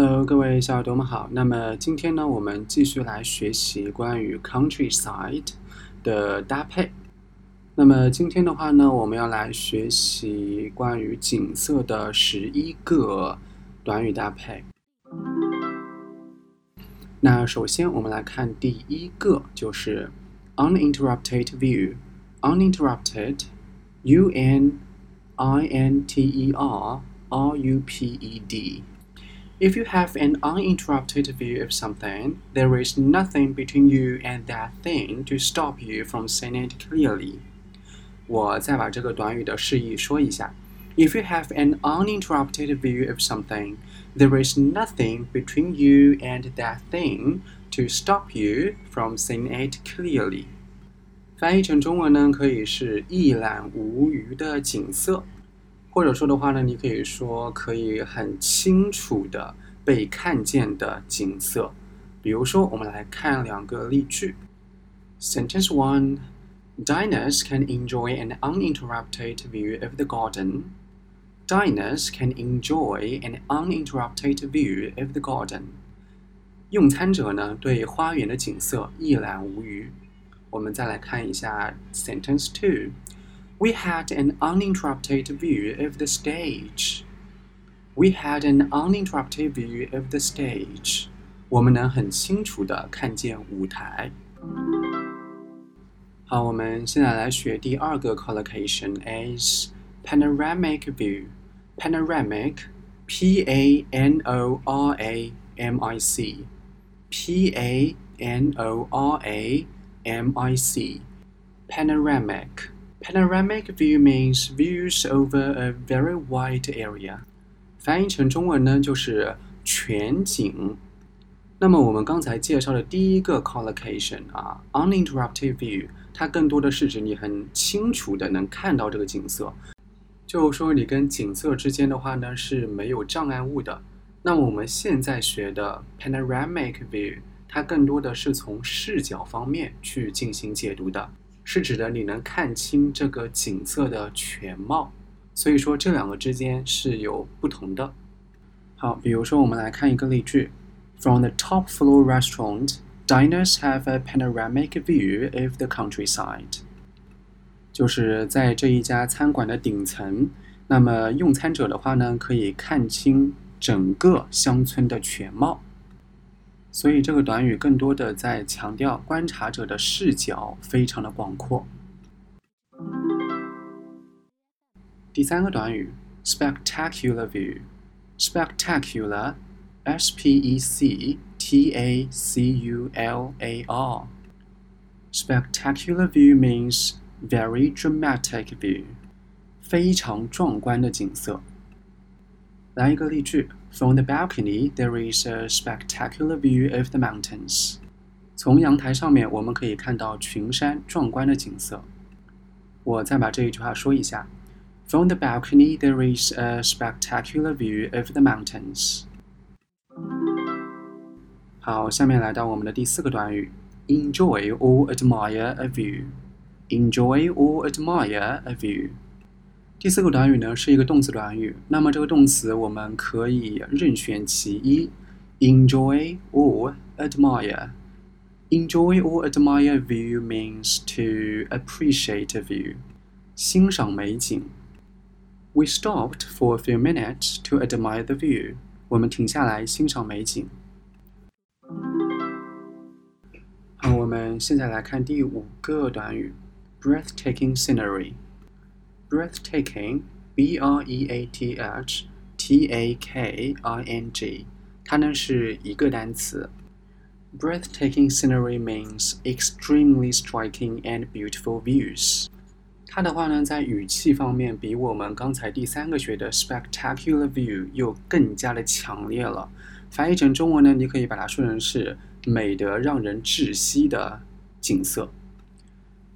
Hello，各位小耳朵们好。那么今天呢，我们继续来学习关于 countryside 的搭配。那么今天的话呢，我们要来学习关于景色的十一个短语搭配。那首先我们来看第一个，就是 uninterrupted view。uninterrupted，u n i n t e r r u p e d。If you have an uninterrupted view of something, there is nothing between you and that thing to stop you from seeing it clearly. 我再把这个短语的释义说一下。If you have an uninterrupted view of something, there is nothing between you and that thing to stop you from seeing it clearly. 翻译成中文呢，可以是一览无余的景色。 或者说的话呢，你可以说可以很清楚的被看见的景色。比如说，我们来看两个例句。Sentence one: Diners can enjoy an uninterrupted view of the garden. Diners can enjoy an uninterrupted view of the garden. 用餐者呢，对花园的景色一览无余。我们再来看一下 Sentence two. We had an uninterrupted view of the stage. We had an uninterrupted view of the stage. 我们能很清楚的看见舞台。好，我们现在来学第二个 collocation is panoramic view. Panoramic, P A N O R A M I C, P A N O R A M I C, panoramic. Panoramic view means views over a very wide area。翻译成中文呢，就是全景。那么我们刚才介绍的第一个 collocation 啊，uninterrupted view，它更多的是指你很清楚的能看到这个景色，就是说你跟景色之间的话呢是没有障碍物的。那么我们现在学的 panoramic view，它更多的是从视角方面去进行解读的。是指的你能看清这个景色的全貌，所以说这两个之间是有不同的。好，比如说我们来看一个例句：From the top floor restaurant, diners have a panoramic view of the countryside。就是在这一家餐馆的顶层，那么用餐者的话呢，可以看清整个乡村的全貌。所以这个短语更多的在强调观察者的视角非常的广阔。第三个短语，spectacular view，spectacular，s p e c t a c u l a r，spectacular view means very dramatic view，非常壮观的景色。来一个例句 ：From the balcony, there is a spectacular view of the mountains. 从阳台上面，我们可以看到群山壮观的景色。我再把这一句话说一下：From the balcony, there is a spectacular view of the mountains. 好，下面来到我们的第四个短语：enjoy or admire a view. Enjoy or admire a view. 第四个短语呢是一个动词短语，那么这个动词我们可以任选其一，enjoy or admire。Enjoy or admire view means to appreciate a view，欣赏美景。We stopped for a few minutes to admire the view。我们停下来欣赏美景。好，我们现在来看第五个短语，breathtaking scenery。 Breathtaking, b r e a t h t a k i n g，它呢是一个单词。Breathtaking scenery means extremely striking and beautiful views。它的话呢，在语气方面比我们刚才第三个学的 spectacular view 又更加的强烈了。翻译成中文呢，你可以把它说成是美得让人窒息的景色。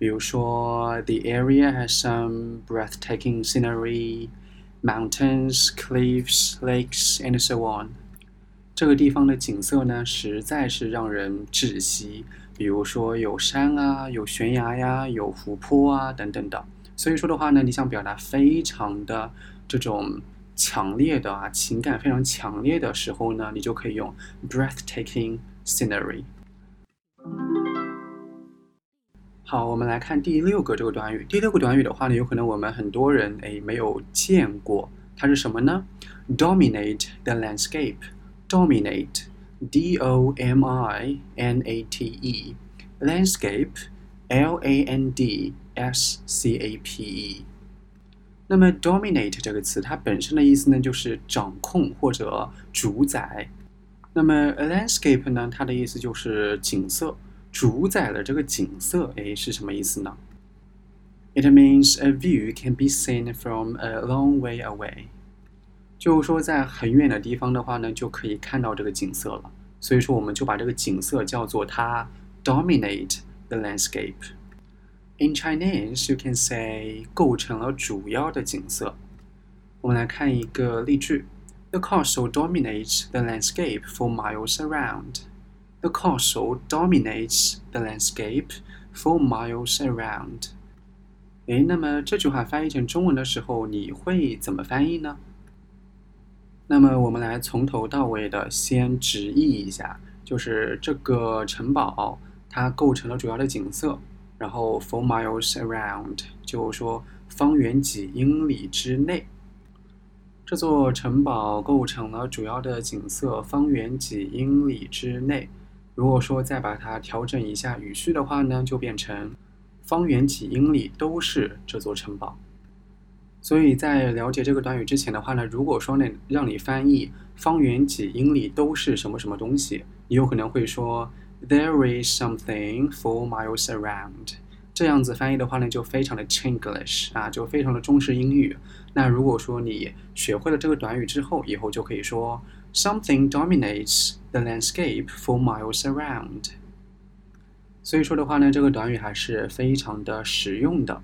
比如说，the area has some breathtaking scenery, mountains, cliffs, lakes, and so on。这个地方的景色呢，实在是让人窒息。比如说有山啊，有悬崖呀，有湖泊啊，等等的。所以说的话呢，你想表达非常的这种强烈的啊，情感非常强烈的时候呢，你就可以用 breathtaking scenery。好，我们来看第六个这个短语。第六个短语的话呢，有可能我们很多人诶没有见过，它是什么呢？Dominate the landscape. Dominate, D-O-M-I-N-A-T-E, landscape, L-A-N-D-S-C-A-P-E。那么，dominate 这个词它本身的意思呢，就是掌控或者主宰。那么，landscape 呢，它的意思就是景色。主宰了这个景色，哎，是什么意思呢？It means a view can be seen from a long way away。就是说，在很远的地方的话呢，就可以看到这个景色了。所以说，我们就把这个景色叫做它 dominate the landscape。In Chinese, you can say 构成了主要的景色。我们来看一个例句：The castle dominates the landscape for miles around。 The castle dominates the landscape for miles around。诶，那么这句话翻译成中文的时候，你会怎么翻译呢？那么我们来从头到尾的先直译一下，就是这个城堡它构成了主要的景色，然后 four miles around 就说方圆几英里之内。这座城堡构成了主要的景色，方圆几英里之内。如果说再把它调整一下语序的话呢，就变成方圆几英里都是这座城堡。所以在了解这个短语之前的话呢，如果说呢让你翻译方圆几英里都是什么什么东西，你有可能会说 There is something four miles around。这样子翻译的话呢，就非常的 Chinglish 啊，就非常的中式英语。那如果说你学会了这个短语之后，以后就可以说 Something dominates。The landscape for miles around。所以说的话呢，这个短语还是非常的实用的。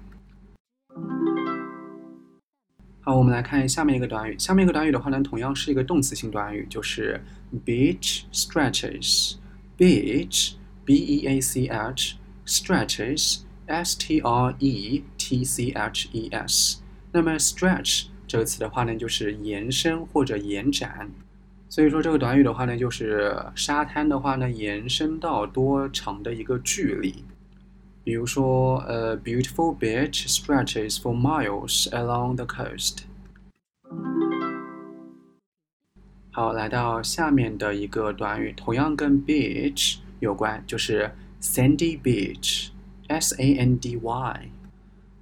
好，我们来看下面一个短语。下面一个短语的话呢，同样是一个动词性短语，就是 beach stretches。beach，b-e-a-c-h，stretches，s-t-r-e-t-c-h-e-s。那么 stretch 这个词的话呢，就是延伸或者延展。 所以说这个短语的话呢，就是沙滩的话呢，延伸到多长的一个距离？比如说，呃，beautiful beach stretches for miles along the coast。好，来到下面的一个短语，同样跟 beach 有关，就是 sandy beach，S-A-N-D-Y。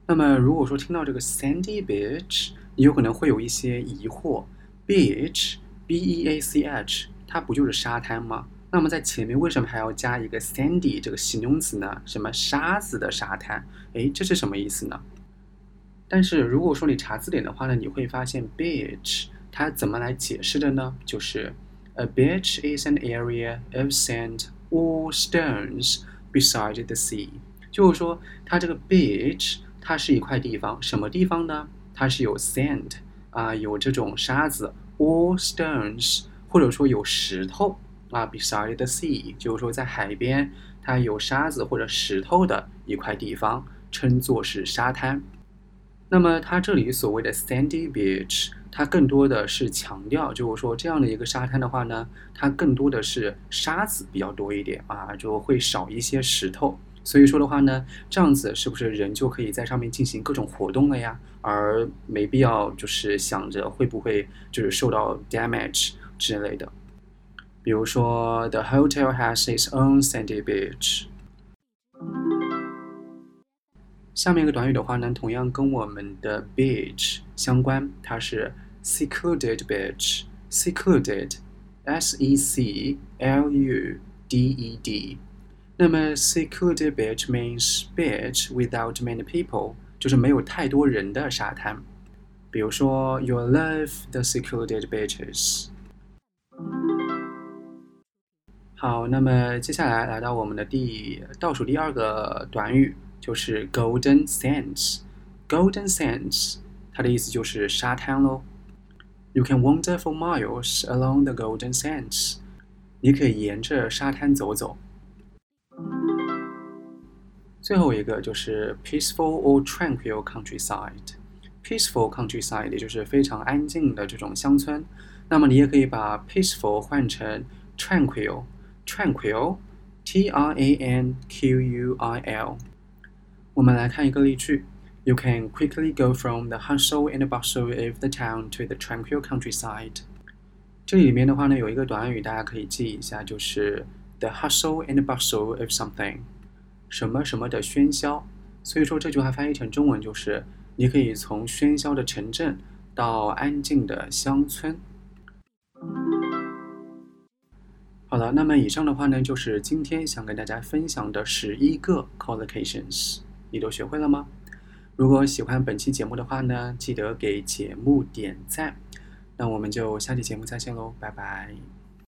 那么如果说听到这个 sandy beach，你有可能会有一些疑惑，beach。B E A C H，它不就是沙滩吗？那么在前面为什么还要加一个 sandy 这个形容词呢？什么沙子的沙滩？哎，这是什么意思呢？但是如果说你查字典的话呢，你会发现 beach 它怎么来解释的呢？就是 a beach is an area of sand or stones beside the sea。就是说它这个 beach 它是一块地方，什么地方呢？它是有 sand 啊，有这种沙子。All stones，或者说有石头啊，beside the sea，就是说在海边，它有沙子或者石头的一块地方，称作是沙滩。那么它这里所谓的 sandy beach，它更多的是强调，就是说这样的一个沙滩的话呢，它更多的是沙子比较多一点啊，就会少一些石头。所以说的话呢，这样子是不是人就可以在上面进行各种活动了呀？而没必要就是想着会不会就是受到 damage 之类的。比如说，The hotel has its own sandy beach。下面一个短语的话呢，同样跟我们的 beach 相关，它是 secluded beach，secluded，S-E-C-L-U-D-E-D。那么 secluded beach means beach without many people，就是没有太多人的沙滩。比如说，You love the secluded beaches。好，那么接下来来到我们的第倒数第二个短语，就是 golden sands。golden sands，它的意思就是沙滩喽。You can wander for miles along the golden sands。你可以沿着沙滩走走。最后一个就是 peaceful or tranquil countryside。 peaceful countryside，也就是非常安静的这种乡村。那么你也可以把 peaceful 换成 tranquil，tranquil，t r a n q u i l。我们来看一个例句：You can quickly go from the hustle and bustle of the town to the tranquil countryside。这里面的话呢，有一个短语大家可以记一下，就是 the hustle and bustle of something， 什么什么的喧嚣。所以说这句话翻译成中文就是。你可以从喧嚣的城镇到安静的乡村。好了，那么以上的话呢，就是今天想跟大家分享的十一个 collocations，你都学会了吗？如果喜欢本期节目的话呢，记得给节目点赞。那我们就下期节目再见喽，拜拜。